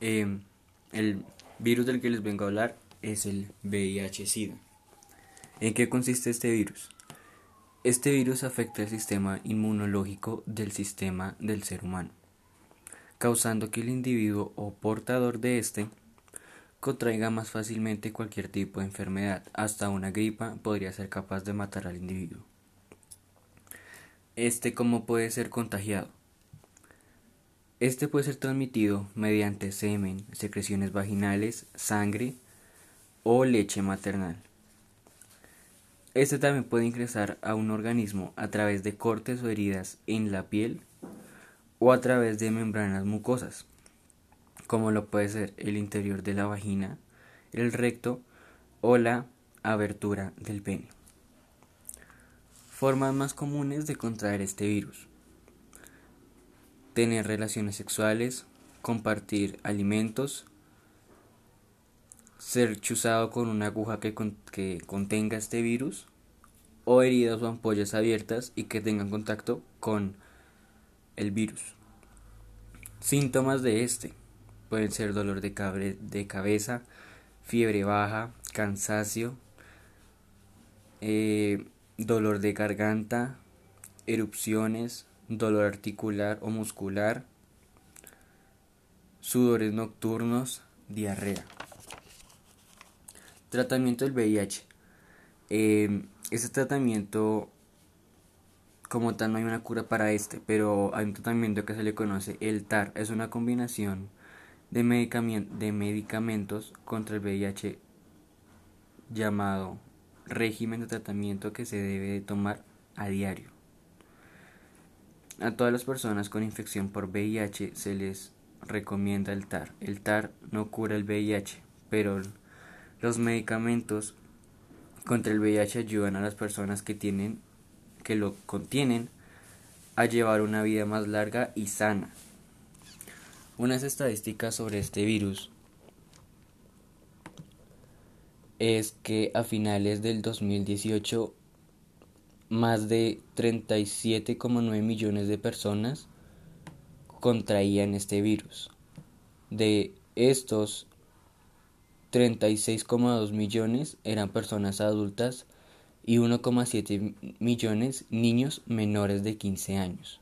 Em, el virus del que les vengo a hablar es el VIH-Sida. ¿En qué consiste este virus? Este virus afecta el sistema inmunológico del sistema del ser humano, causando que el individuo o portador de este contraiga más fácilmente cualquier tipo de enfermedad, hasta una gripa podría ser capaz de matar al individuo. Este cómo puede ser contagiado. Este puede ser transmitido mediante semen, secreciones vaginales, sangre o leche maternal. Este también puede ingresar a un organismo a través de cortes o heridas en la piel o a través de membranas mucosas, como lo puede ser el interior de la vagina, el recto o la abertura del pene. Formas más comunes de contraer este virus. Tener relaciones sexuales, compartir alimentos, ser chuzado con una aguja que, que contenga este virus o heridas o ampollas abiertas y que tengan contacto con el virus. Síntomas de este pueden ser dolor de, de cabeza, fiebre baja, cansancio, eh, dolor de garganta, erupciones, dolor articular o muscular, sudores nocturnos, diarrea. Tratamiento del VIH. Eh, este tratamiento, como tal, no hay una cura para este, pero hay un tratamiento que se le conoce el TAR. Es una combinación de, de medicamentos contra el VIH llamado régimen de tratamiento que se debe de tomar a diario. A todas las personas con infección por VIH se les recomienda el TAR. El TAR no cura el VIH, pero los medicamentos contra el VIH ayudan a las personas que tienen que lo contienen a llevar una vida más larga y sana. Unas estadísticas sobre este virus es que a finales del 2018 más de 37,9 millones de personas contraían este virus. De estos, 36,2 millones eran personas adultas y 1,7 millones niños menores de 15 años.